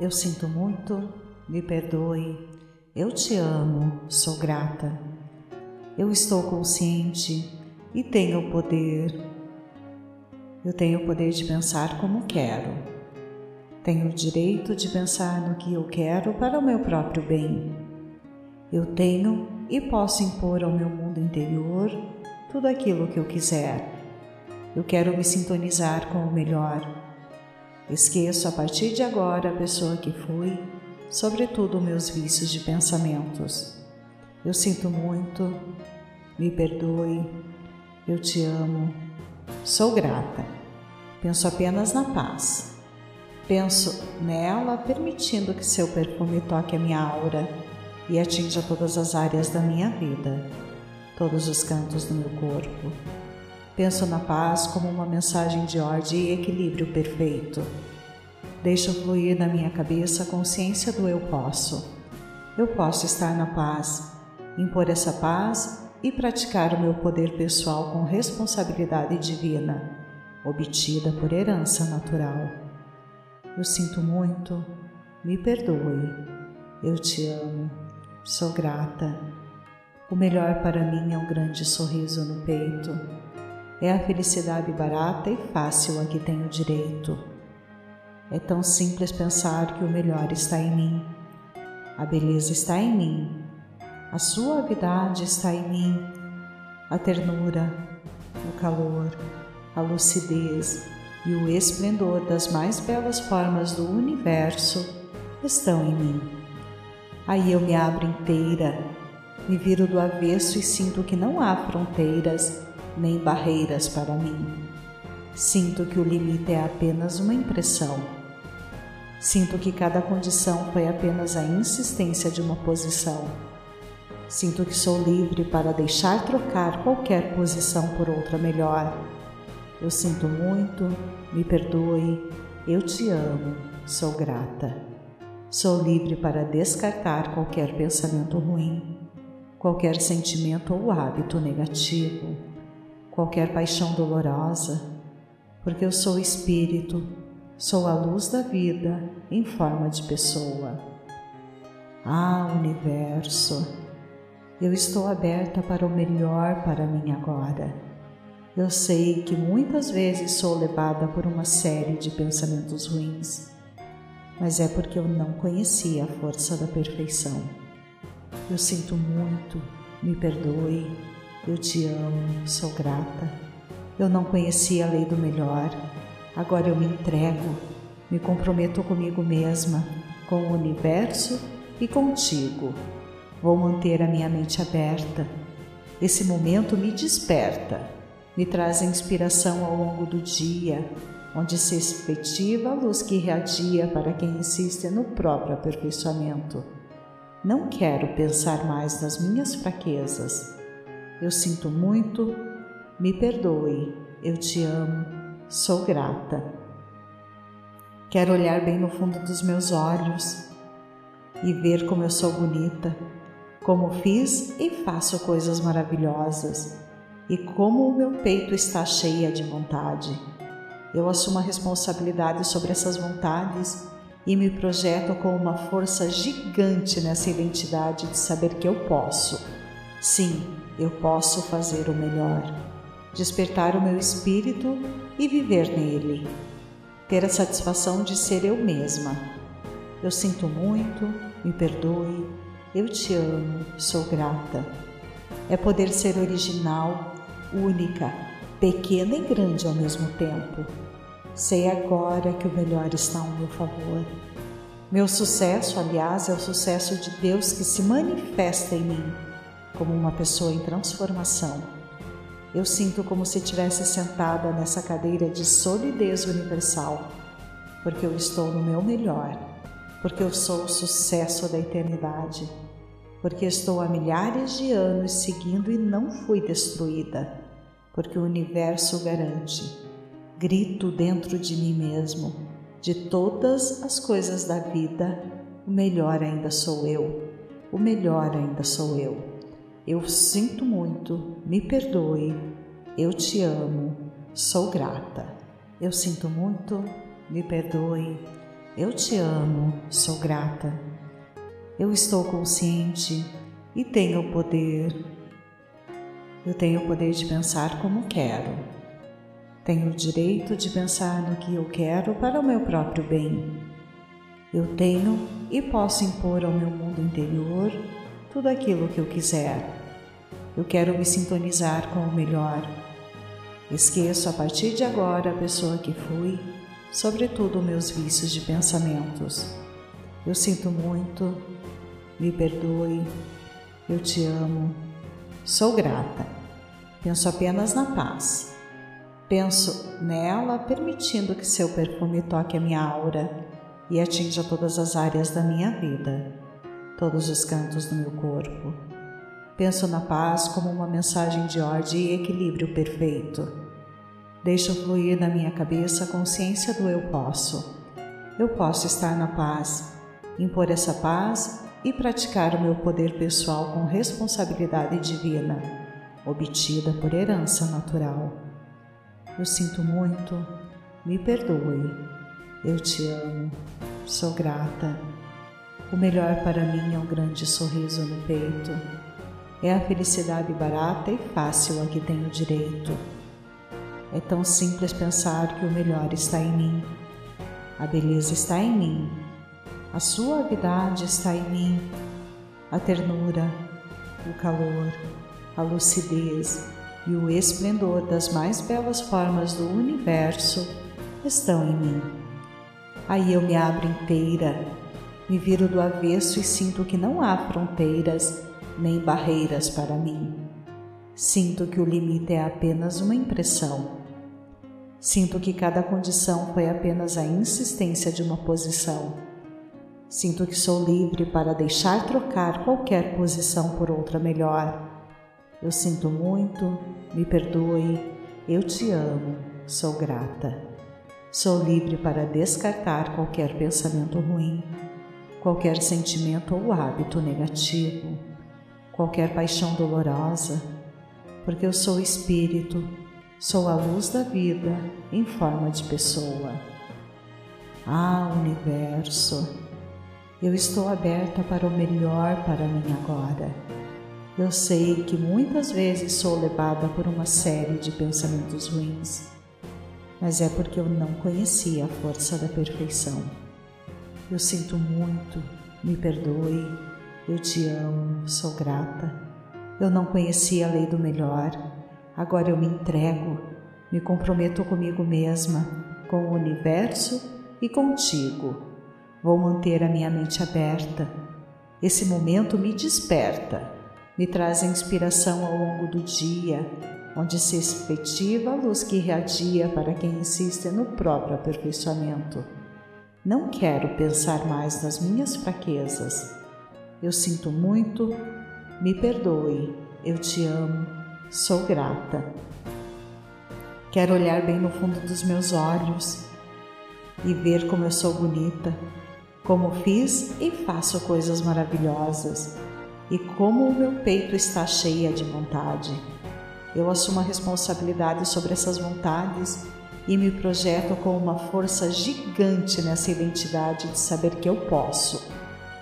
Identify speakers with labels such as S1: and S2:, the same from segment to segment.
S1: Eu sinto muito, me perdoe, eu te amo, sou grata. Eu estou consciente e tenho o poder. Eu tenho o poder de pensar como quero. Tenho o direito de pensar no que eu quero para o meu próprio bem. Eu tenho e posso impor ao meu mundo interior tudo aquilo que eu quiser. Eu quero me sintonizar com o melhor. Esqueço a partir de agora a pessoa que fui, sobretudo meus vícios de pensamentos. Eu sinto muito, me perdoe, eu te amo, sou grata. Penso apenas na paz. Penso nela, permitindo que seu perfume toque a minha aura e atinja todas as áreas da minha vida, todos os cantos do meu corpo. Penso na paz como uma mensagem de ordem e equilíbrio perfeito. Deixo fluir na minha cabeça a consciência do eu posso. Eu posso estar na paz, impor essa paz e praticar o meu poder pessoal com responsabilidade divina, obtida por herança natural. Eu sinto muito, me perdoe, eu te amo, sou grata. O melhor para mim é um grande sorriso no peito. É a felicidade barata e fácil a que tenho direito. É tão simples pensar que o melhor está em mim. A beleza está em mim a suavidade está em mim, a ternura, o calor, a lucidez e o esplendor das mais belas formas do universo estão em mim. Aí eu me abro inteira, me viro do avesso e sinto que não há fronteiras nem barreiras para mim. Sinto que o limite é apenas uma impressão. Sinto que cada condição foi apenas a insistência de uma posição Sinto que sou livre para deixar trocar qualquer posição por outra melhor. Eu sinto muito, me perdoe, eu te amo, sou grata. Sou livre para descartar qualquer pensamento ruim, qualquer sentimento ou hábito negativo, qualquer paixão dolorosa, porque eu sou espírito, sou a luz da vida em forma de pessoa. Ah, universo! Eu estou aberta para o melhor para mim agora. Eu sei que muitas vezes sou levada por uma série de pensamentos ruins, mas é porque eu não conhecia a força da perfeição. Eu sinto muito, me perdoe, eu te amo, sou grata. Eu não conhecia a lei do melhor, agora eu me entrego, me comprometo comigo mesma, com o universo e contigo. Vou manter a minha mente aberta. Esse momento me desperta, me traz inspiração ao longo do dia, onde se efetiva a luz que irradia para quem insiste no próprio aperfeiçoamento. Não quero pensar mais nas minhas fraquezas. Eu sinto muito, me perdoe, eu te amo, sou grata. Quero olhar bem no fundo dos meus olhos e ver como eu sou bonita, como fiz e faço coisas maravilhosas, e como o meu peito está cheia de vontade. Eu assumo a responsabilidade sobre essas vontades e me projeto com uma força gigante nessa identidade de saber que eu posso. Sim, eu posso fazer o melhor. Despertar o meu espírito e viver nele. Ter a satisfação de ser eu mesma. Eu sinto muito, me perdoe, eu te amo, sou grata. É poder ser original, única, pequena e grande ao mesmo tempo. Sei agora que o melhor está ao meu favor. Meu sucesso, aliás, é o sucesso de Deus que se manifesta em mim como uma pessoa em transformação. Eu sinto como se estivesse sentada nessa cadeira de solidez universal, porque eu estou no meu melhor porque eu sou o sucesso da eternidade, porque estou há milhares de anos seguindo e não fui destruída, porque o universo garante. Grito dentro de mim mesmo, de todas as coisas da vida, o melhor ainda sou eu, o melhor ainda sou eu. Eu sinto muito, me perdoe, eu te amo, sou grata. Eu sinto muito, me perdoe, eu te amo, sou grata. Eu estou consciente e tenho o poder. Eu tenho o poder de pensar como quero. Tenho o direito de pensar no que eu quero para o meu próprio bem. Eu tenho e posso impor ao meu mundo interior tudo aquilo que eu quiser. Eu quero me sintonizar com o melhor. Esqueço a partir de agora a pessoa que fui, sobretudo meus vícios de pensamentos. Eu sinto muito, me perdoe, eu te amo, sou grata. Penso apenas na paz. Penso nela permitindo que seu perfume toque a minha aura e atinja todas as áreas da minha vida, todos os cantos do meu corpo. Penso na paz como uma mensagem de ordem e equilíbrio perfeito. Deixo fluir na minha cabeça a consciência do eu posso. Eu posso estar na paz, impor essa paz e praticar o meu poder pessoal com responsabilidade divina, obtida por herança natural. Eu sinto muito, me perdoe, eu te amo, sou grata. O melhor para mim é um grande sorriso no peito. É a felicidade barata e fácil a que tenho direito. É tão simples pensar que o melhor está em mim. A beleza está em mim a suavidade está em mim, a ternura, o calor, a lucidez e o esplendor das mais belas formas do universo estão em mim. Aí eu me abro inteira, me viro do avesso e sinto que não há fronteiras nem barreiras para mim. Sinto que o limite é apenas uma impressão. Sinto que cada condição foi apenas a insistência de uma posição Sinto que sou livre para deixar trocar qualquer posição por outra melhor. Eu sinto muito, me perdoe, eu te amo, sou grata. Sou livre para descartar qualquer pensamento ruim, qualquer sentimento ou hábito negativo, qualquer paixão dolorosa, porque eu sou espírito, sou a luz da vida em forma de pessoa. Ah, universo! Eu estou aberta para o melhor para mim agora. Eu sei que muitas vezes sou levada por uma série de pensamentos ruins, mas é porque eu não conhecia a força da perfeição. Eu sinto muito, me perdoe, eu te amo, sou grata. Eu não conhecia a lei do melhor, agora eu me entrego, me comprometo comigo mesma, com o universo e contigo Vou manter a minha mente aberta. Esse momento me desperta, me traz inspiração ao longo do dia, onde se efetiva a luz que irradia para quem insiste no próprio aperfeiçoamento. Não quero pensar mais nas minhas fraquezas. Eu sinto muito, me perdoe, eu te amo, sou grata. Quero olhar bem no fundo dos meus olhos e ver como eu sou bonita, como fiz e faço coisas maravilhosas, e como o meu peito está cheio de vontade. Eu assumo a responsabilidade sobre essas vontades e me projeto com uma força gigante nessa identidade de saber que eu posso.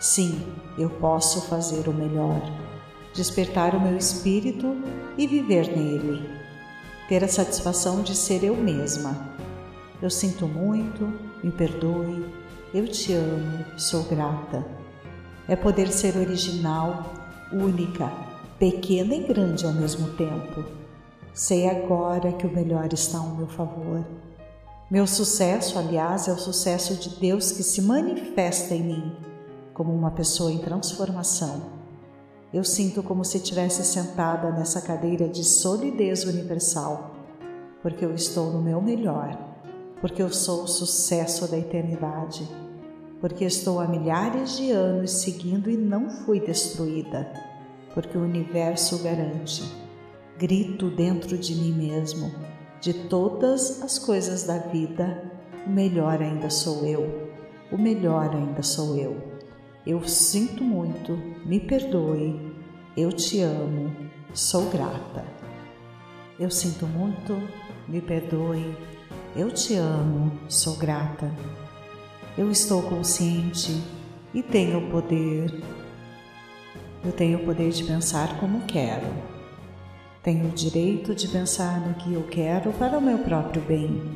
S1: Sim, eu posso fazer o melhor, despertar o meu espírito e viver nele, ter a satisfação de ser eu mesma. Eu sinto muito, me perdoe, eu te amo, sou grata. É poder ser original, única, pequena e grande ao mesmo tempo. Sei agora que o melhor está ao meu favor. Meu sucesso, aliás, é o sucesso de Deus que se manifesta em mim como uma pessoa em transformação. Eu sinto como se estivesse sentada nessa cadeira de solidez universal, porque eu estou no meu melhor porque eu sou o sucesso da eternidade, porque estou há milhares de anos seguindo e não fui destruída, porque o universo garante. Grito dentro de mim mesmo, de todas as coisas da vida, o melhor ainda sou eu, o melhor ainda sou eu. Eu sinto muito, me perdoe, eu te amo, sou grata. Eu sinto muito, me perdoe, eu te amo, sou grata. Eu estou consciente e tenho o poder. Eu tenho o poder de pensar como quero. Tenho o direito de pensar no que eu quero para o meu próprio bem.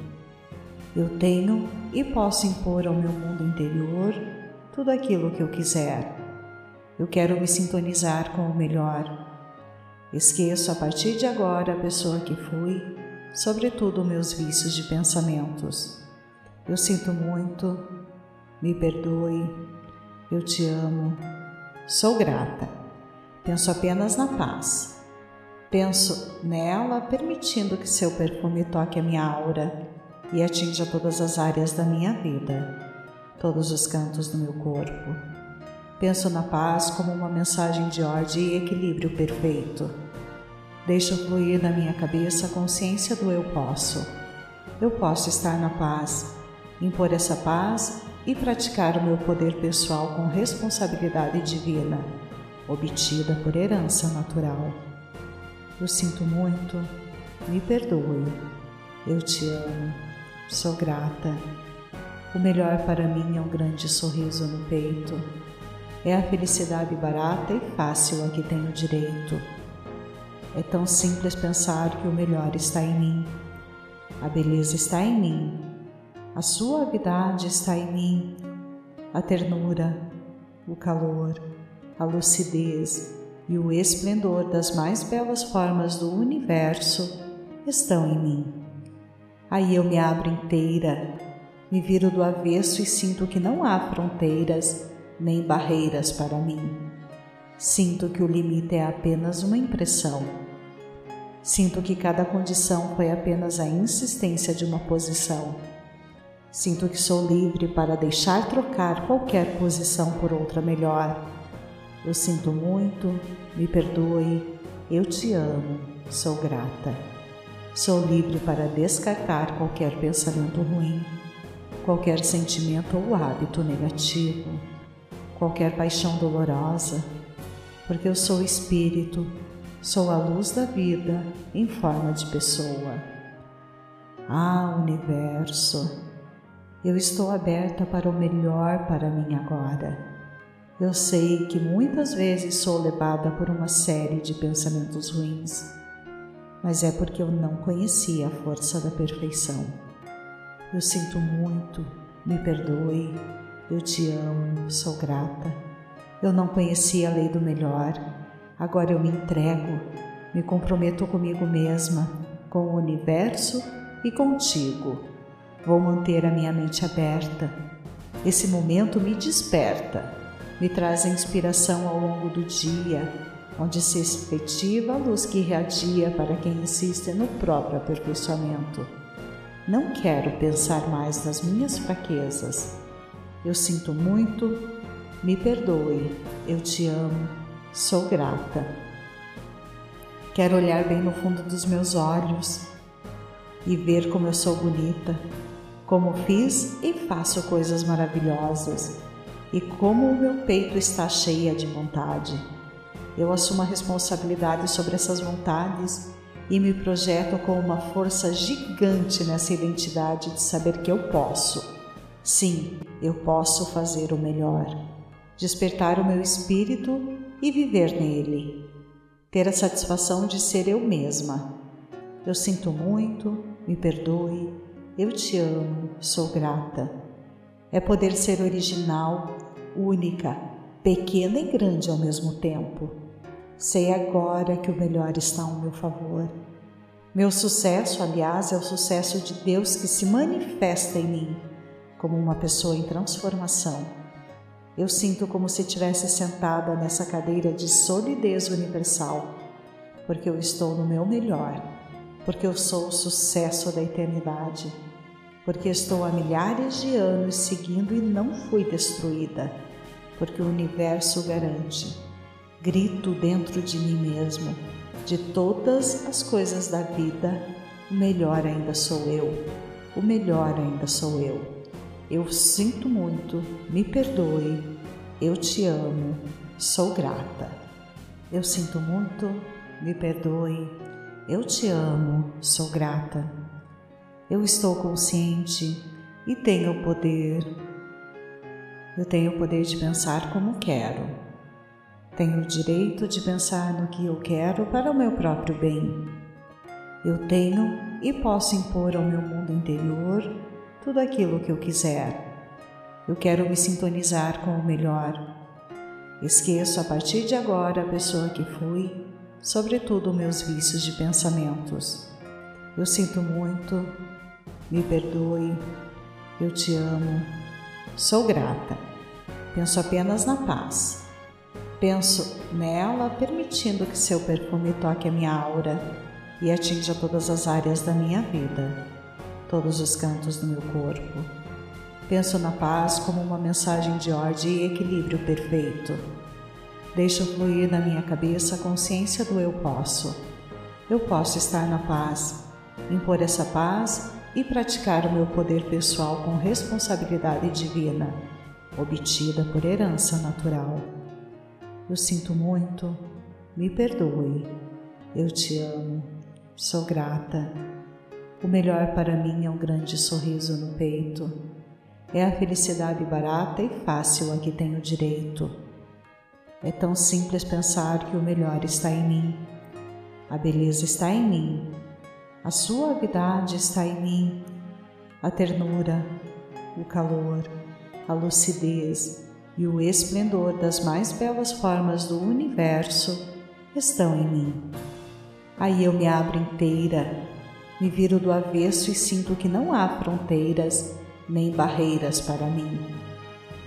S1: Eu tenho e posso impor ao meu mundo interior tudo aquilo que eu quiser. Eu quero me sintonizar com o melhor. Esqueço a partir de agora a pessoa que fui, sobretudo meus vícios de pensamentos. Eu sinto muito, me perdoe, eu te amo, sou grata. Penso apenas na paz. Penso nela, permitindo que seu perfume toque a minha aura e atinja todas as áreas da minha vida, todos os cantos do meu corpo. Penso na paz como uma mensagem de ordem e equilíbrio perfeito. Deixo fluir na minha cabeça a consciência do eu posso. Eu posso estar na paz, impor essa paz e praticar o meu poder pessoal com responsabilidade divina, obtida por herança natural. Eu sinto muito, me perdoe, eu te amo, sou grata. O melhor para mim é um grande sorriso no peito. É a felicidade barata e fácil a que tenho direito é tão simples pensar que o melhor está em mim. A beleza está em mim. A suavidade está em mim. A ternura, o calor, a lucidez e o esplendor das mais belas formas do universo estão em mim. Aí eu me abro inteira, me viro do avesso e sinto que não há fronteiras nem barreiras para mim. Sinto que o limite é apenas uma impressão Sinto que cada condição foi apenas a insistência de uma posição. Sinto que sou livre para deixar trocar qualquer posição por outra melhor. Eu sinto muito, me perdoe, eu te amo, sou grata. Sou livre para descartar qualquer pensamento ruim, qualquer sentimento ou hábito negativo, qualquer paixão dolorosa, porque eu sou espírito Sou a luz da vida em forma de pessoa. Ah, universo, eu estou aberta para o melhor para mim agora. Eu sei que muitas vezes sou levada por uma série de pensamentos ruins, mas é porque eu não conhecia a força da perfeição. Eu sinto muito, me perdoe, eu te amo, sou grata. Eu não conhecia a lei do melhor Agora eu me entrego, me comprometo comigo mesma, com o universo e contigo. Vou manter a minha mente aberta. Esse momento me desperta, me traz a inspiração ao longo do dia, onde se efetiva a luz que irradia para quem insiste no próprio aperfeiçoamento. Não quero pensar mais nas minhas fraquezas. Eu sinto muito, me perdoe, eu te amo Sou grata. Quero olhar bem no fundo dos meus olhos e ver como eu sou bonita, como fiz e faço coisas maravilhosas e como o meu peito está cheia de vontade. Eu assumo a responsabilidade sobre essas vontades e me projeto com uma força gigante nessa identidade de saber que eu posso. Sim, eu posso fazer o melhor. Despertar o meu espírito e viver nele. Ter a satisfação de ser eu mesma. Eu sinto muito, me perdoe, eu te amo, sou grata. É poder ser original, única, pequena e grande ao mesmo tempo. Sei agora que o melhor está ao meu favor. Meu sucesso, aliás, é o sucesso de Deus que se manifesta em mim como uma pessoa em transformação eu sinto como se estivesse sentada nessa cadeira de solidez universal, porque eu estou no meu melhor, porque eu sou o sucesso da eternidade, porque estou há milhares de anos seguindo e não fui destruída, porque o universo garante. Grito dentro de mim mesmo, de todas as coisas da vida, o melhor ainda sou eu, o melhor ainda sou eu. Eu sinto muito, me perdoe, eu te amo, sou grata. Eu sinto muito, me perdoe, eu te amo, sou grata. Eu estou consciente e tenho o poder. Eu tenho o poder de pensar como quero. Tenho o direito de pensar no que eu quero para o meu próprio bem. Eu tenho e posso impor ao meu mundo interior tudo aquilo que eu quiser. Eu quero me sintonizar com o melhor. Esqueço a partir de agora a pessoa que fui, sobretudo meus vícios de pensamentos. Eu sinto muito, me perdoe, eu te amo, sou grata. Penso apenas na paz. Penso nela, permitindo que seu perfume toque a minha aura e atinja todas as áreas da minha vida, todos os cantos do meu corpo. Penso na paz como uma mensagem de ordem e equilíbrio perfeito. Deixo fluir na minha cabeça a consciência do eu posso. Eu posso estar na paz, impor essa paz e praticar o meu poder pessoal com responsabilidade divina, obtida por herança natural. Eu sinto muito, me perdoe, eu te amo, sou grata. O melhor para mim é um grande sorriso no peito. É a felicidade barata e fácil a que tenho direito. É tão simples pensar que o melhor está em mim. A beleza está em mim a suavidade está em mim, a ternura, o calor, a lucidez e o esplendor das mais belas formas do universo estão em mim. Aí eu me abro inteira, me viro do avesso e sinto que não há fronteiras nem barreiras para mim.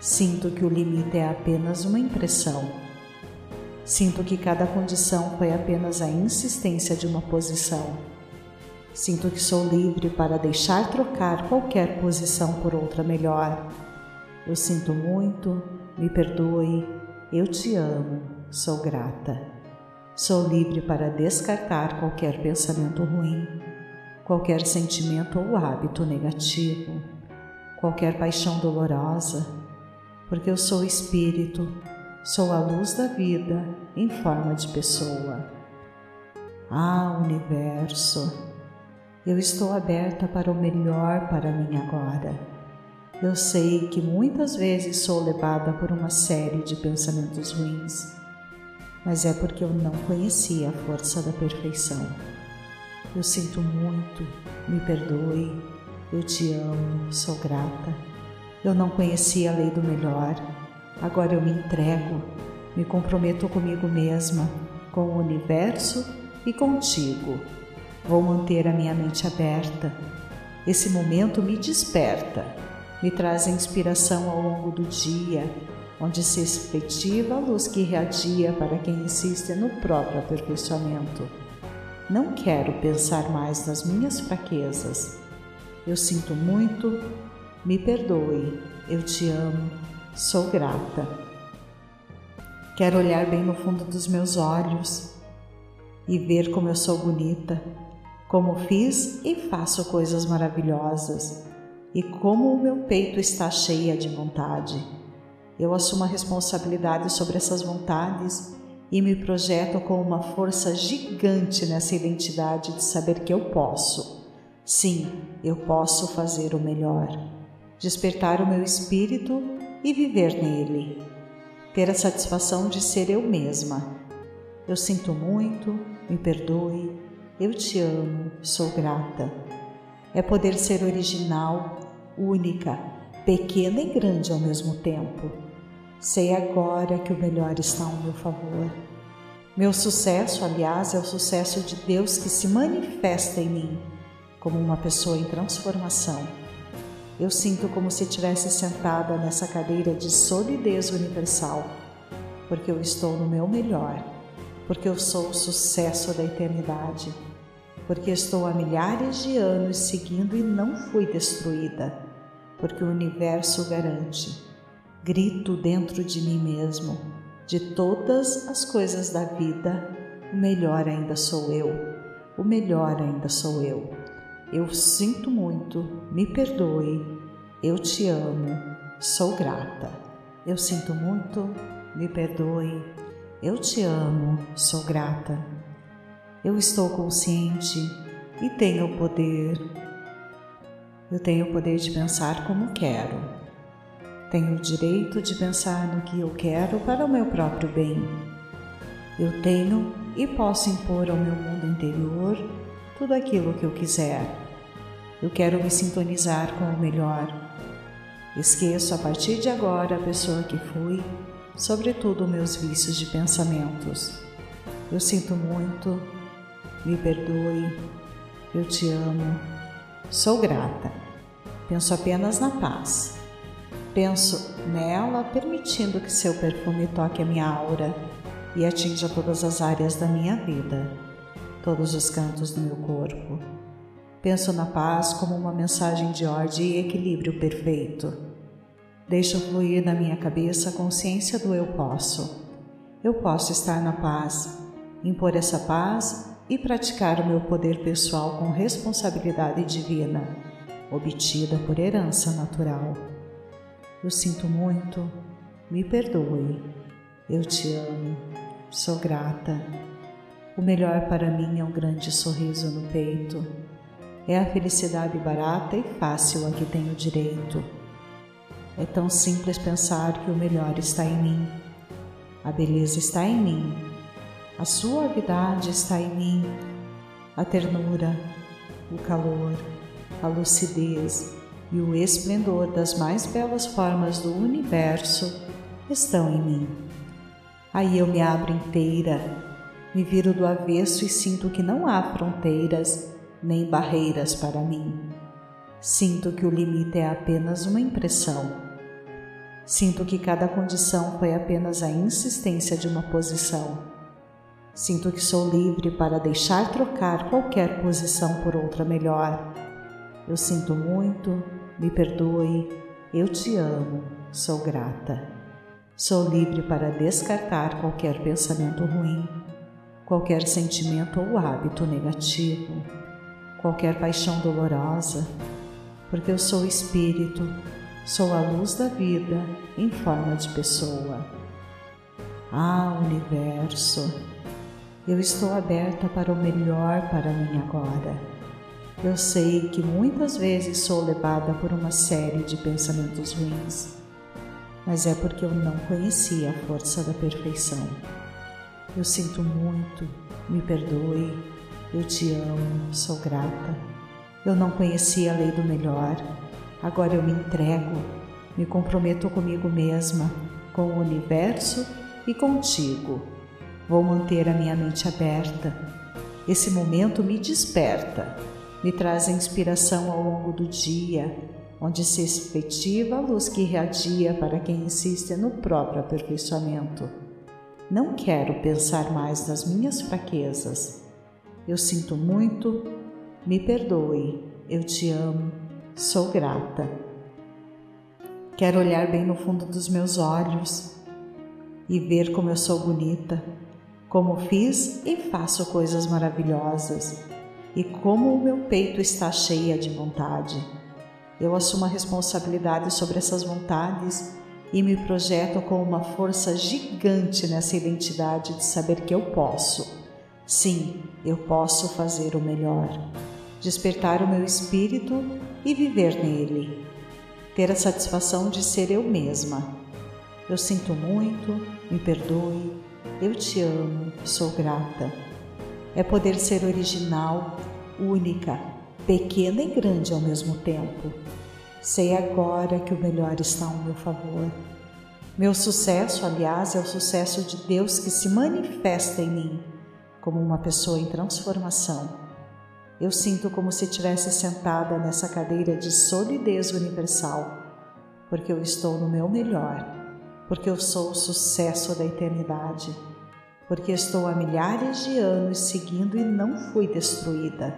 S1: Sinto que o limite é apenas uma impressão. Sinto que cada condição foi apenas a insistência de uma posição Sinto que sou livre para deixar trocar qualquer posição por outra melhor. Eu sinto muito, me perdoe, eu te amo, sou grata. Sou livre para descartar qualquer pensamento ruim, qualquer sentimento ou hábito negativo, qualquer paixão dolorosa, porque eu sou espírito, sou a luz da vida em forma de pessoa. Ah, universo! Eu estou aberta para o melhor para mim agora. Eu sei que muitas vezes sou levada por uma série de pensamentos ruins, mas é porque eu não conhecia a força da perfeição. Eu sinto muito, me perdoe, eu te amo, sou grata. Eu não conhecia a lei do melhor, agora eu me entrego, me comprometo comigo mesma, com o universo e contigo Vou manter a minha mente aberta. Esse momento me desperta, me traz inspiração ao longo do dia, onde se efetiva a luz que irradia para quem insiste no próprio aperfeiçoamento. Não quero pensar mais nas minhas fraquezas. Eu sinto muito, me perdoe, eu te amo, sou grata. Quero olhar bem no fundo dos meus olhos e ver como eu sou bonita, como fiz e faço coisas maravilhosas, e como o meu peito está cheia de vontade. Eu assumo a responsabilidade sobre essas vontades e me projeto com uma força gigante nessa identidade de saber que eu posso. Sim, eu posso fazer o melhor. Despertar o meu espírito e viver nele. Ter a satisfação de ser eu mesma. Eu sinto muito, me perdoe, eu te amo, sou grata. É poder ser original, única, pequena e grande ao mesmo tempo. Sei agora que o melhor está ao meu favor. Meu sucesso, aliás, é o sucesso de Deus que se manifesta em mim como uma pessoa em transformação. Eu sinto como se estivesse sentada nessa cadeira de solidez universal, porque eu estou no meu melhor porque eu sou o sucesso da eternidade, porque estou há milhares de anos seguindo e não fui destruída, porque o universo garante. Grito dentro de mim mesmo, de todas as coisas da vida, o melhor ainda sou eu, o melhor ainda sou eu. Eu sinto muito, me perdoe, eu te amo, sou grata. Eu sinto muito, me perdoe, eu te amo, sou grata. Eu estou consciente e tenho o poder. Eu tenho o poder de pensar como quero. Tenho o direito de pensar no que eu quero para o meu próprio bem. Eu tenho e posso impor ao meu mundo interior tudo aquilo que eu quiser. Eu quero me sintonizar com o melhor. Esqueço a partir de agora a pessoa que fui, sobretudo meus vícios de pensamentos. Eu sinto muito, me perdoe, eu te amo, sou grata. Penso apenas na paz. Penso nela, permitindo que seu perfume toque a minha aura e atinja todas as áreas da minha vida, todos os cantos do meu corpo. Penso na paz como uma mensagem de ordem e equilíbrio perfeito. Deixo fluir na minha cabeça a consciência do eu posso. Eu posso estar na paz, impor essa paz e praticar o meu poder pessoal com responsabilidade divina, obtida por herança natural. Eu sinto muito, me perdoe, eu te amo, sou grata. O melhor para mim é um grande sorriso no peito é a felicidade barata e fácil a que tenho direito. É tão simples pensar que o melhor está em mim. A beleza está em mim. A suavidade está em mim. A ternura, o calor, a lucidez e o esplendor das mais belas formas do universo estão em mim. Aí eu me abro inteira, me viro do avesso e sinto que não há fronteiras nem barreiras para mim. Sinto que o limite é apenas uma impressão. Sinto que cada condição foi apenas a insistência de uma posição. Sinto que sou livre para deixar trocar qualquer posição por outra melhor. Eu sinto muito, me perdoe, eu te amo, sou grata. Sou livre para descartar qualquer pensamento ruim, qualquer sentimento ou hábito negativo qualquer paixão dolorosa, porque eu sou espírito, sou a luz da vida em forma de pessoa. Ah, universo, eu estou aberta para o melhor para mim agora. Eu sei que muitas vezes sou levada por uma série de pensamentos ruins, mas é porque eu não conhecia a força da perfeição. Eu sinto muito, me perdoe, eu te amo, sou grata. Eu não conhecia a lei do melhor. Agora eu me entrego, me comprometo comigo mesma, com o universo e contigo. Vou manter a minha mente aberta. Esse momento me desperta, me traz a inspiração ao longo do dia, onde se efetiva a luz que irradia para quem insiste no próprio aperfeiçoamento. Não quero pensar mais nas minhas fraquezas eu sinto muito, me perdoe, eu te amo, sou grata. Quero olhar bem no fundo dos meus olhos e ver como eu sou bonita, como fiz e faço coisas maravilhosas e como o meu peito está cheia de vontade. Eu assumo a responsabilidade sobre essas vontades e me projeto com uma força gigante nessa identidade de saber que eu posso Sim, eu posso fazer o melhor, despertar o meu espírito e viver nele, ter a satisfação de ser eu mesma. Eu sinto muito, me perdoe, eu te amo, sou grata. É poder ser original, única, pequena e grande ao mesmo tempo. Sei agora que o melhor está ao meu favor. Meu sucesso, aliás, é o sucesso de Deus que se manifesta em mim como uma pessoa em transformação. Eu sinto como se estivesse sentada nessa cadeira de solidez universal, porque eu estou no meu melhor, porque eu sou o sucesso da eternidade, porque estou há milhares de anos seguindo e não fui destruída,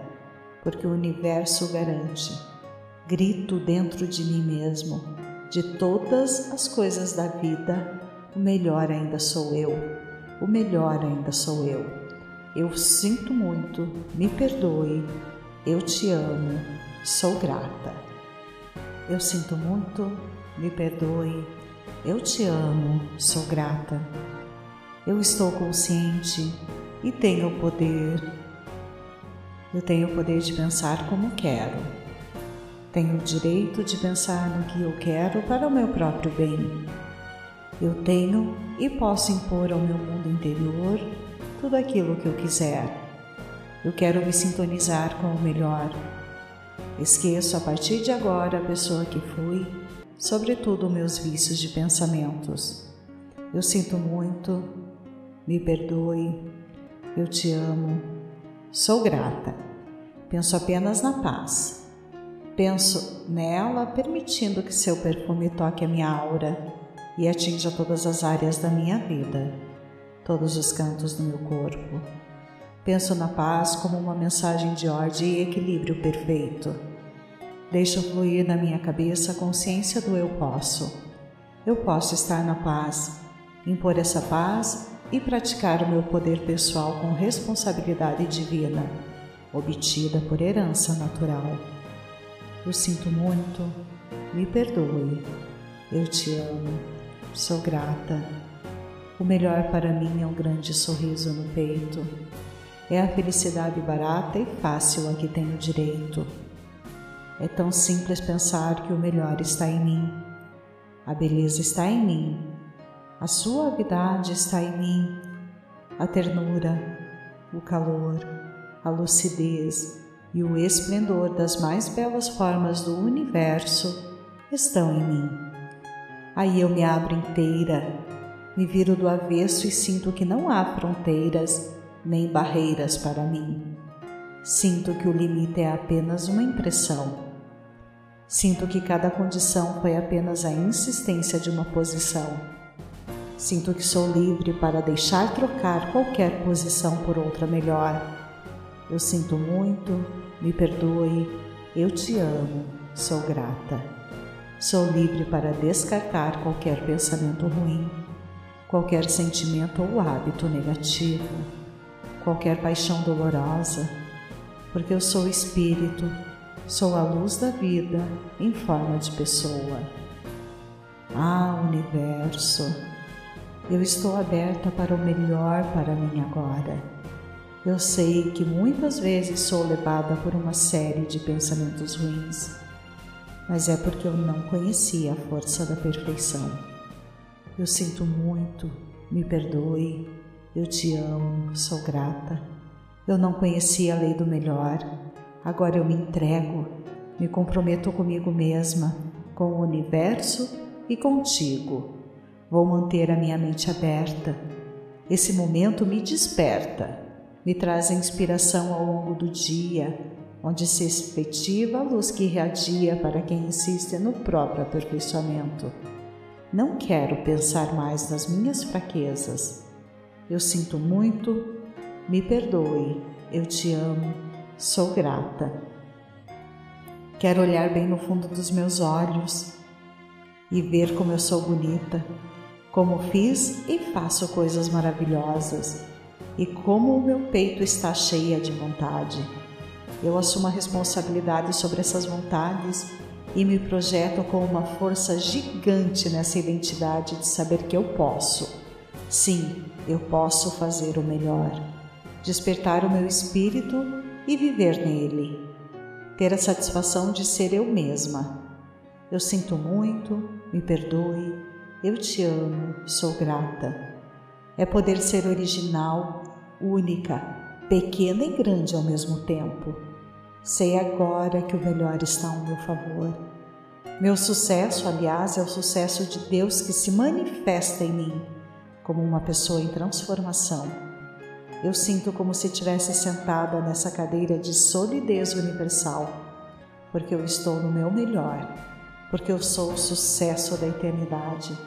S1: porque o universo garante. Grito dentro de mim mesmo, de todas as coisas da vida, o melhor ainda sou eu, o melhor ainda sou eu. Eu sinto muito, me perdoe, eu te amo, sou grata. Eu sinto muito, me perdoe, eu te amo, sou grata. Eu estou consciente e tenho o poder. Eu tenho o poder de pensar como quero. Tenho o direito de pensar no que eu quero para o meu próprio bem. Eu tenho e posso impor ao meu mundo interior tudo aquilo que eu quiser. Eu quero me sintonizar com o melhor. Esqueço a partir de agora a pessoa que fui, sobretudo meus vícios de pensamentos. Eu sinto muito, me perdoe, eu te amo, sou grata. Penso apenas na paz. Penso nela, permitindo que seu perfume toque a minha aura e atinja todas as áreas da minha vida, todos os cantos do meu corpo. Penso na paz como uma mensagem de ordem e equilíbrio perfeito. Deixo fluir na minha cabeça a consciência do eu posso. Eu posso estar na paz, impor essa paz e praticar o meu poder pessoal com responsabilidade divina, obtida por herança natural. Eu sinto muito, me perdoe, eu te amo Sou grata. O melhor para mim é um grande sorriso no peito. É a felicidade barata e fácil a que tenho direito. É tão simples pensar que o melhor está em mim. A beleza está em mim. A suavidade está em mim. A ternura, o calor, a lucidez e o esplendor das mais belas formas do universo estão em mim. Aí eu me abro inteira, me viro do avesso e sinto que não há fronteiras nem barreiras para mim. Sinto que o limite é apenas uma impressão. Sinto que cada condição foi apenas a insistência de uma posição. Sinto que sou livre para deixar trocar qualquer posição por outra melhor. Eu sinto muito, me perdoe, eu te amo, sou grata. Sou livre para descartar qualquer pensamento ruim, qualquer sentimento ou hábito negativo, qualquer paixão dolorosa, porque eu sou espírito, sou a luz da vida em forma de pessoa. Ah, universo, eu estou aberta para o melhor para mim agora. Eu sei que muitas vezes sou levada por uma série de pensamentos ruins mas é porque eu não conhecia a força da perfeição. Eu sinto muito, me perdoe, eu te amo, sou grata. Eu não conhecia a lei do melhor, agora eu me entrego, me comprometo comigo mesma, com o universo e contigo. Vou manter a minha mente aberta. Esse momento me desperta, me traz inspiração ao longo do dia, onde se efetiva a luz que irradia para quem insiste no próprio aperfeiçoamento. Não quero pensar mais nas minhas fraquezas. Eu sinto muito, me perdoe, eu te amo, sou grata. Quero olhar bem no fundo dos meus olhos e ver como eu sou bonita, como fiz e faço coisas maravilhosas e como o meu peito está cheia de vontade eu assumo a responsabilidade sobre essas vontades e me projeto com uma força gigante nessa identidade de saber que eu posso. Sim, eu posso fazer o melhor. Despertar o meu espírito e viver nele. Ter a satisfação de ser eu mesma. Eu sinto muito, me perdoe, eu te amo, sou grata. É poder ser original, única, pequena e grande ao mesmo tempo Sei agora que o melhor está ao meu favor. Meu sucesso, aliás, é o sucesso de Deus que se manifesta em mim como uma pessoa em transformação. Eu sinto como se estivesse sentada nessa cadeira de solidez universal, porque eu estou no meu melhor, porque eu sou o sucesso da eternidade,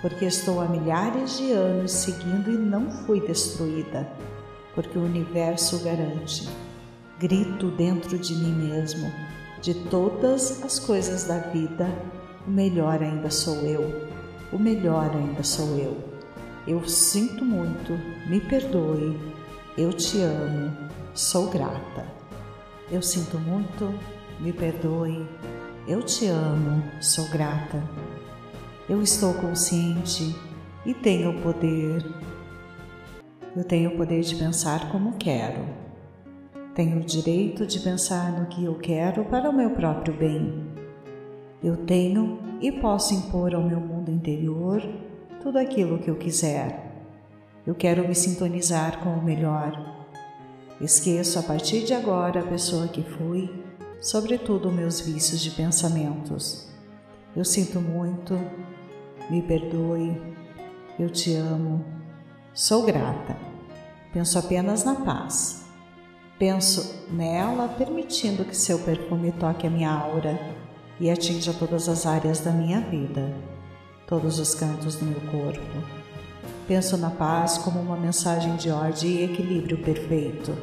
S1: porque estou há milhares de anos seguindo e não fui destruída, porque o universo garante grito dentro de mim mesmo: de todas as coisas da vida, o melhor ainda sou eu, o melhor ainda sou eu. Eu sinto muito, me perdoe, eu te amo, sou grata. Eu sinto muito, me perdoe, eu te amo, sou grata. Eu estou consciente e tenho o poder. Eu tenho o poder de pensar como quero Tenho o direito de pensar no que eu quero para o meu próprio bem. Eu tenho e posso impor ao meu mundo interior tudo aquilo que eu quiser. Eu quero me sintonizar com o melhor. Esqueço a partir de agora a pessoa que fui, sobretudo meus vícios de pensamentos. Eu sinto muito, me perdoe, eu te amo, sou grata. Penso apenas na paz. Penso nela permitindo que seu perfume toque a minha aura e atinja todas as áreas da minha vida, todos os cantos do meu corpo. Penso na paz como uma mensagem de ordem e equilíbrio perfeito.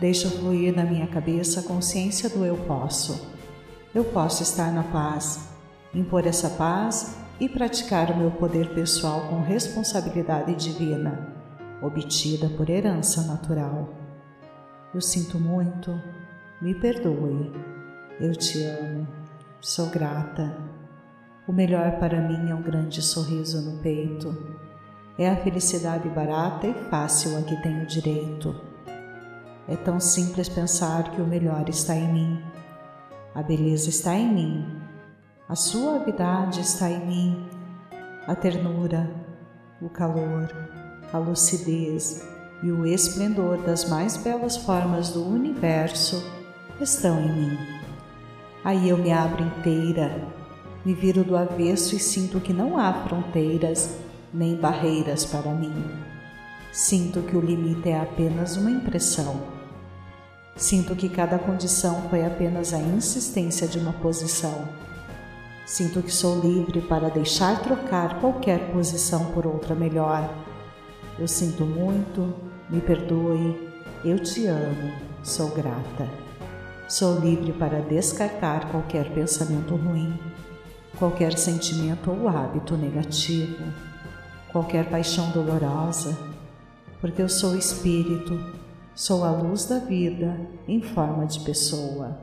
S1: Deixo fluir na minha cabeça a consciência do eu posso. Eu posso estar na paz, impor essa paz e praticar o meu poder pessoal com responsabilidade divina, obtida por herança natural. Eu sinto muito, me perdoe, eu te amo, sou grata. O melhor para mim é um grande sorriso no peito. É a felicidade barata e fácil a que tenho direito. É tão simples pensar que o melhor está em mim. A beleza está em mim a suavidade está em mim, a ternura, o calor, a lucidez e o esplendor das mais belas formas do universo estão em mim. Aí eu me abro inteira, me viro do avesso e sinto que não há fronteiras nem barreiras para mim. Sinto que o limite é apenas uma impressão. Sinto que cada condição foi apenas a insistência de uma posição Sinto que sou livre para deixar trocar qualquer posição por outra melhor. Eu sinto muito, me perdoe, eu te amo, sou grata. Sou livre para descartar qualquer pensamento ruim, qualquer sentimento ou hábito negativo, qualquer paixão dolorosa, porque eu sou espírito, sou a luz da vida em forma de pessoa.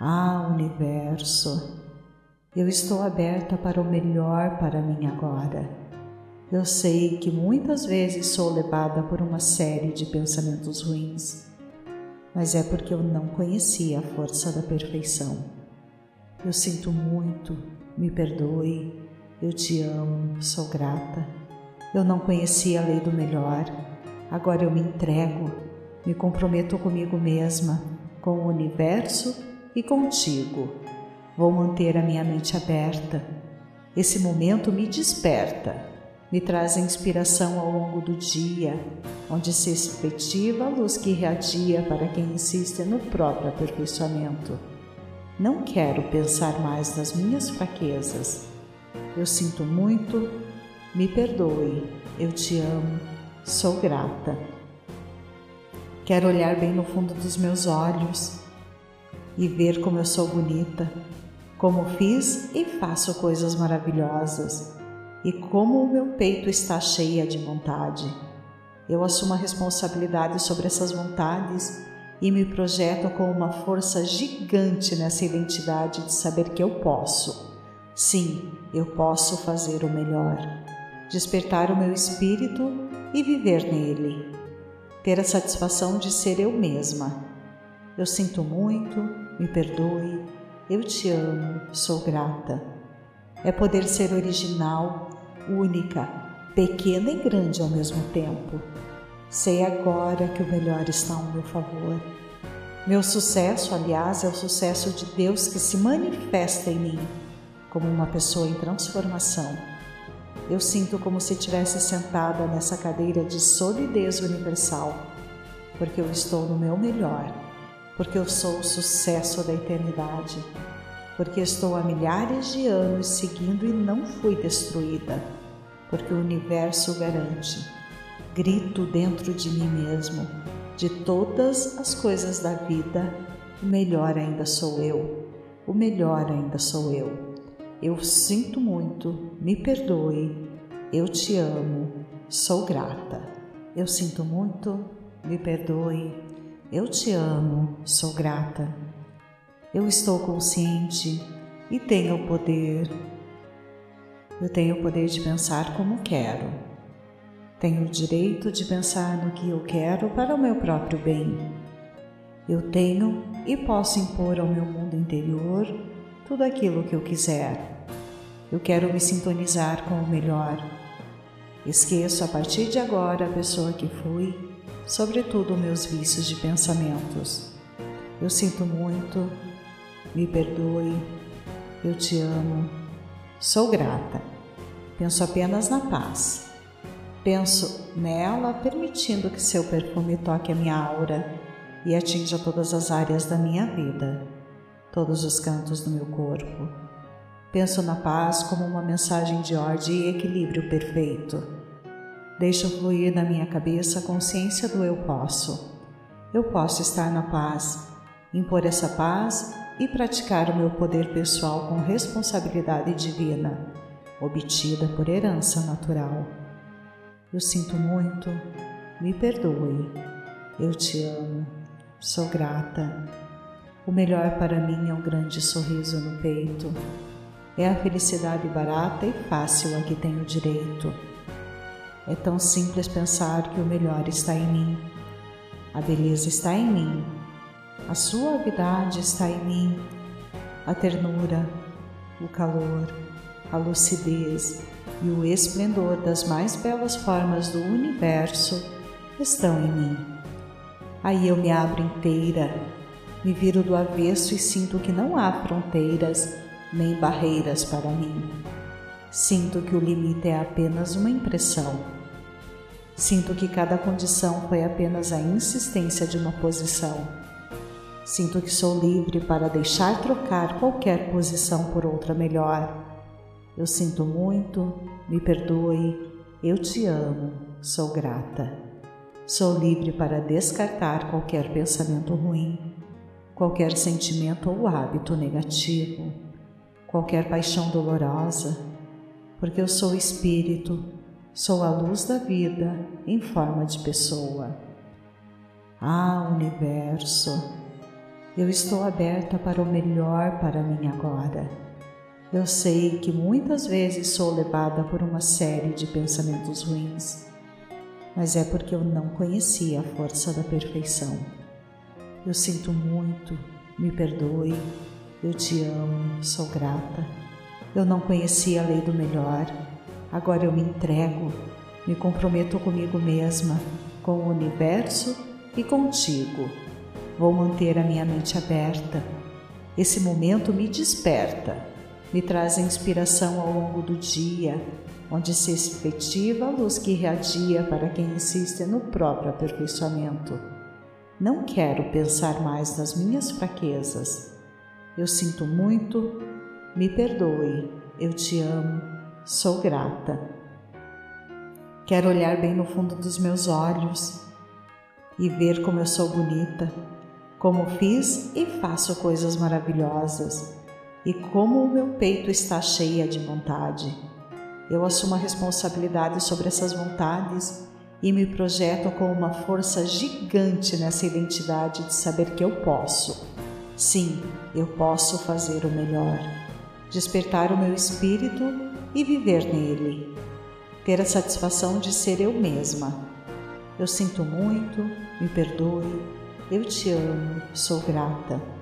S1: Ah, universo! Eu estou aberta para o melhor para mim agora. Eu sei que muitas vezes sou levada por uma série de pensamentos ruins, mas é porque eu não conhecia a força da perfeição. Eu sinto muito, me perdoe, eu te amo, sou grata. Eu não conhecia a lei do melhor, agora eu me entrego, me comprometo comigo mesma, com o universo e contigo Vou manter a minha mente aberta. Esse momento me desperta, me traz inspiração ao longo do dia, onde se efetiva a luz que irradia para quem insiste no próprio aperfeiçoamento. Não quero pensar mais nas minhas fraquezas. Eu sinto muito, me perdoe, eu te amo, sou grata. Quero olhar bem no fundo dos meus olhos e ver como eu sou bonita, como fiz e faço coisas maravilhosas, e como o meu peito está cheio de vontade. Eu assumo a responsabilidade sobre essas vontades e me projeto com uma força gigante nessa identidade de saber que eu posso. Sim, eu posso fazer o melhor. Despertar o meu espírito e viver nele. Ter a satisfação de ser eu mesma. Eu sinto muito, me perdoe, eu te amo, sou grata. É poder ser original, única, pequena e grande ao mesmo tempo. Sei agora que o melhor está ao meu favor. Meu sucesso, aliás, é o sucesso de Deus que se manifesta em mim como uma pessoa em transformação. Eu sinto como se estivesse sentada nessa cadeira de solidez universal, porque eu estou no meu melhor porque eu sou o sucesso da eternidade, porque estou há milhares de anos seguindo e não fui destruída, porque o universo garante. Grito dentro de mim mesmo, de todas as coisas da vida, o melhor ainda sou eu, o melhor ainda sou eu. Eu sinto muito, me perdoe, eu te amo, sou grata. Eu sinto muito, me perdoe, eu te amo, sou grata. Eu estou consciente e tenho o poder. Eu tenho o poder de pensar como quero. Tenho o direito de pensar no que eu quero para o meu próprio bem. Eu tenho e posso impor ao meu mundo interior tudo aquilo que eu quiser. Eu quero me sintonizar com o melhor. Esqueço a partir de agora a pessoa que fui, sobretudo meus vícios de pensamentos. Eu sinto muito, me perdoe, eu te amo, sou grata. Penso apenas na paz. Penso nela, permitindo que seu perfume toque a minha aura e atinja todas as áreas da minha vida, todos os cantos do meu corpo. Penso na paz como uma mensagem de ordem e equilíbrio perfeito. Deixo fluir na minha cabeça a consciência do eu posso. Eu posso estar na paz, impor essa paz e praticar o meu poder pessoal com responsabilidade divina, obtida por herança natural. Eu sinto muito, me perdoe, eu te amo, sou grata. O melhor para mim é um grande sorriso no peito. É a felicidade barata e fácil a que tenho direito. É tão simples pensar que o melhor está em mim. A beleza está em mim a suavidade está em mim, a ternura, o calor, a lucidez e o esplendor das mais belas formas do universo estão em mim. Aí eu me abro inteira, me viro do avesso e sinto que não há fronteiras nem barreiras para mim. Sinto que o limite é apenas uma impressão. Sinto que cada condição foi apenas a insistência de uma posição Sinto que sou livre para deixar trocar qualquer posição por outra melhor. Eu sinto muito, me perdoe, eu te amo, sou grata. Sou livre para descartar qualquer pensamento ruim, qualquer sentimento ou hábito negativo, qualquer paixão dolorosa, porque eu sou espírito, sou a luz da vida em forma de pessoa. Ah, universo! Eu estou aberta para o melhor para mim agora. Eu sei que muitas vezes sou levada por uma série de pensamentos ruins, mas é porque eu não conhecia a força da perfeição. Eu sinto muito, me perdoe, eu te amo, sou grata. Eu não conhecia a lei do melhor, agora eu me entrego, me comprometo comigo mesma, com o universo e contigo Vou manter a minha mente aberta. Esse momento me desperta, me traz a inspiração ao longo do dia, onde se efetiva a luz que irradia para quem insiste no próprio aperfeiçoamento. Não quero pensar mais nas minhas fraquezas. Eu sinto muito, me perdoe, eu te amo, sou grata. Quero olhar bem no fundo dos meus olhos e ver como eu sou bonita, como fiz e faço coisas maravilhosas, e como o meu peito está cheio de vontade. Eu assumo a responsabilidade sobre essas vontades e me projeto com uma força gigante nessa identidade de saber que eu posso. Sim, eu posso fazer o melhor, despertar o meu espírito e viver nele, ter a satisfação de ser eu mesma. Eu sinto muito, me perdoe, eu te amo, sou grata.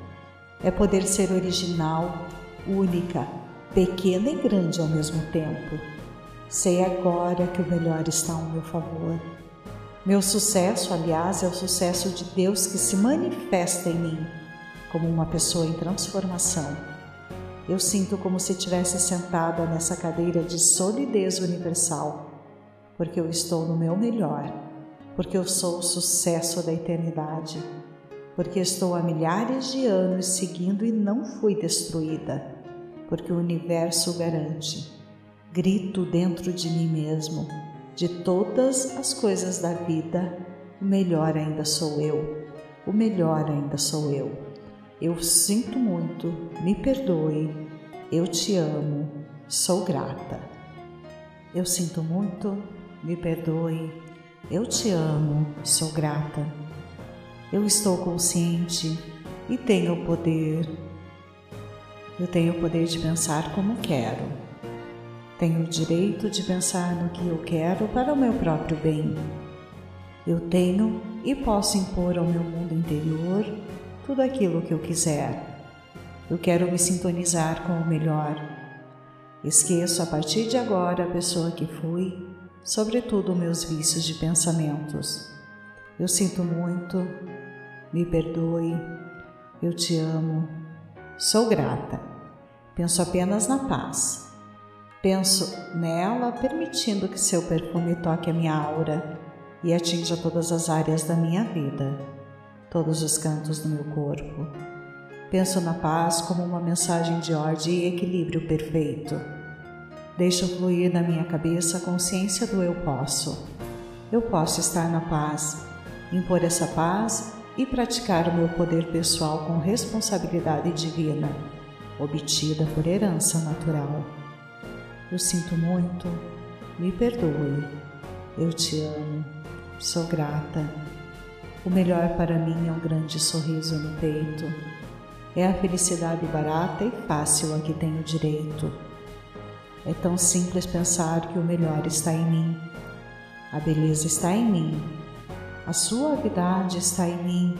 S1: É poder ser original, única, pequena e grande ao mesmo tempo. Sei agora que o melhor está ao meu favor. Meu sucesso, aliás, é o sucesso de Deus que se manifesta em mim como uma pessoa em transformação. Eu sinto como se estivesse sentada nessa cadeira de solidez universal, porque eu estou no meu melhor porque eu sou o sucesso da eternidade, porque estou há milhares de anos seguindo e não fui destruída, porque o universo garante. Grito dentro de mim mesmo, de todas as coisas da vida, o melhor ainda sou eu, o melhor ainda sou eu. Eu sinto muito, me perdoe, eu te amo, sou grata. Eu sinto muito, me perdoe, eu te amo, sou grata. Eu estou consciente e tenho o poder. Eu tenho o poder de pensar como quero. Tenho o direito de pensar no que eu quero para o meu próprio bem. Eu tenho e posso impor ao meu mundo interior tudo aquilo que eu quiser. Eu quero me sintonizar com o melhor. Esqueço a partir de agora a pessoa que fui, sobretudo meus vícios de pensamentos. Eu sinto muito, me perdoe, eu te amo, sou grata. Penso apenas na paz. Penso nela permitindo que seu perfume toque a minha aura e atinja todas as áreas da minha vida, todos os cantos do meu corpo. Penso na paz como uma mensagem de ordem e equilíbrio perfeito. Deixo fluir na minha cabeça a consciência do eu posso. Eu posso estar na paz, impor essa paz e praticar o meu poder pessoal com responsabilidade divina, obtida por herança natural. Eu sinto muito, me perdoe, eu te amo, sou grata. O melhor para mim é um grande sorriso no peito. É a felicidade barata e fácil a que tenho direito. É tão simples pensar que o melhor está em mim. A beleza está em mim a suavidade está em mim,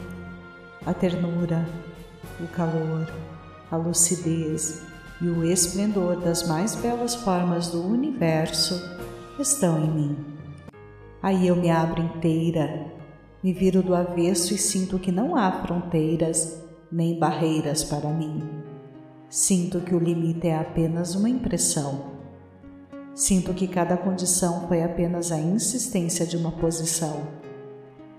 S1: a ternura, o calor, a lucidez e o esplendor das mais belas formas do universo estão em mim. Aí eu me abro inteira, me viro do avesso e sinto que não há fronteiras nem barreiras para mim. Sinto que o limite é apenas uma impressão. Sinto que cada condição foi apenas a insistência de uma posição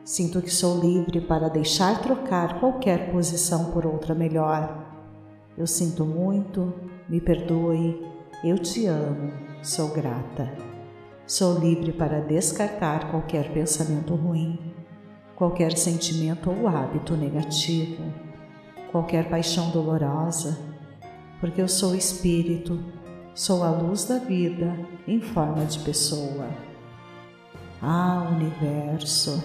S1: Sinto que sou livre para deixar trocar qualquer posição por outra melhor. Eu sinto muito, me perdoe, eu te amo, sou grata. Sou livre para descartar qualquer pensamento ruim, qualquer sentimento ou hábito negativo, qualquer paixão dolorosa, porque eu sou espírito, sou a luz da vida em forma de pessoa. Ah, universo!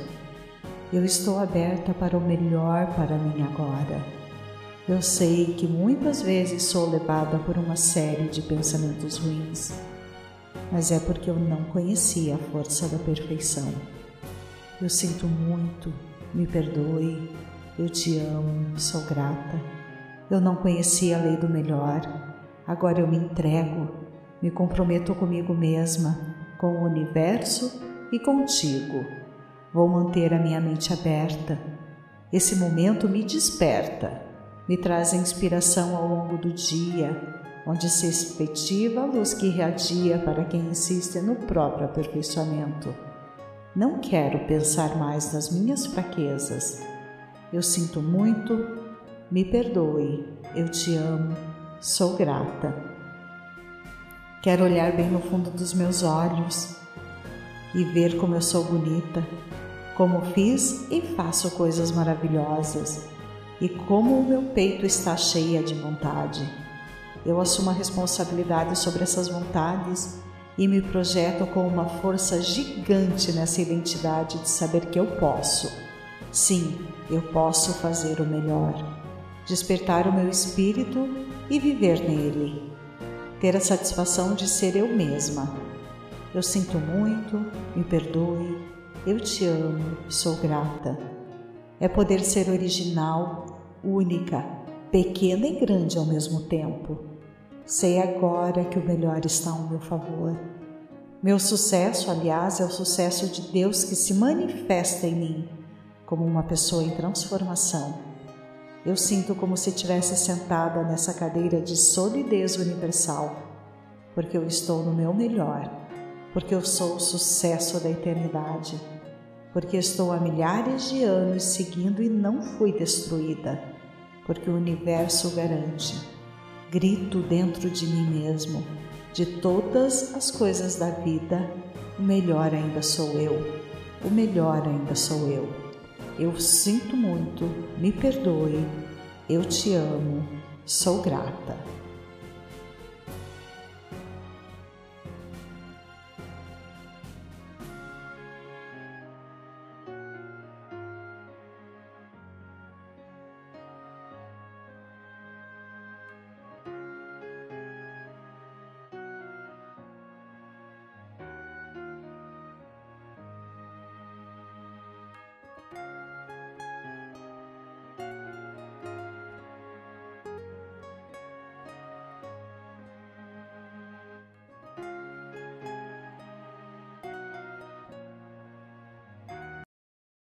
S1: Eu estou aberta para o melhor para mim agora. Eu sei que muitas vezes sou levada por uma série de pensamentos ruins, mas é porque eu não conhecia a força da perfeição. Eu sinto muito, me perdoe, eu te amo, sou grata. Eu não conhecia a lei do melhor, agora eu me entrego, me comprometo comigo mesma, com o universo e contigo Vou manter a minha mente aberta. Esse momento me desperta, me traz inspiração ao longo do dia, onde se efetiva a luz que irradia para quem insiste no próprio aperfeiçoamento. Não quero pensar mais nas minhas fraquezas. Eu sinto muito, me perdoe, eu te amo, sou grata. Quero olhar bem no fundo dos meus olhos e ver como eu sou bonita, como fiz e faço coisas maravilhosas e como o meu peito está cheia de vontade. Eu assumo a responsabilidade sobre essas vontades e me projeto com uma força gigante nessa identidade de saber que eu posso. Sim, eu posso fazer o melhor, despertar o meu espírito e viver nele. Ter a satisfação de ser eu mesma. Eu sinto muito, me perdoe, eu te amo, sou grata. É poder ser original, única, pequena e grande ao mesmo tempo. Sei agora que o melhor está ao meu favor. Meu sucesso, aliás, é o sucesso de Deus que se manifesta em mim como uma pessoa em transformação. Eu sinto como se estivesse sentada nessa cadeira de solidez universal, porque eu estou no meu melhor, porque eu sou o sucesso da eternidade porque estou há milhares de anos seguindo e não fui destruída, porque o universo garante. Grito dentro de mim mesmo, de todas as coisas da vida, o melhor ainda sou eu, o melhor ainda sou eu. Eu sinto muito, me perdoe, eu te amo, sou grata.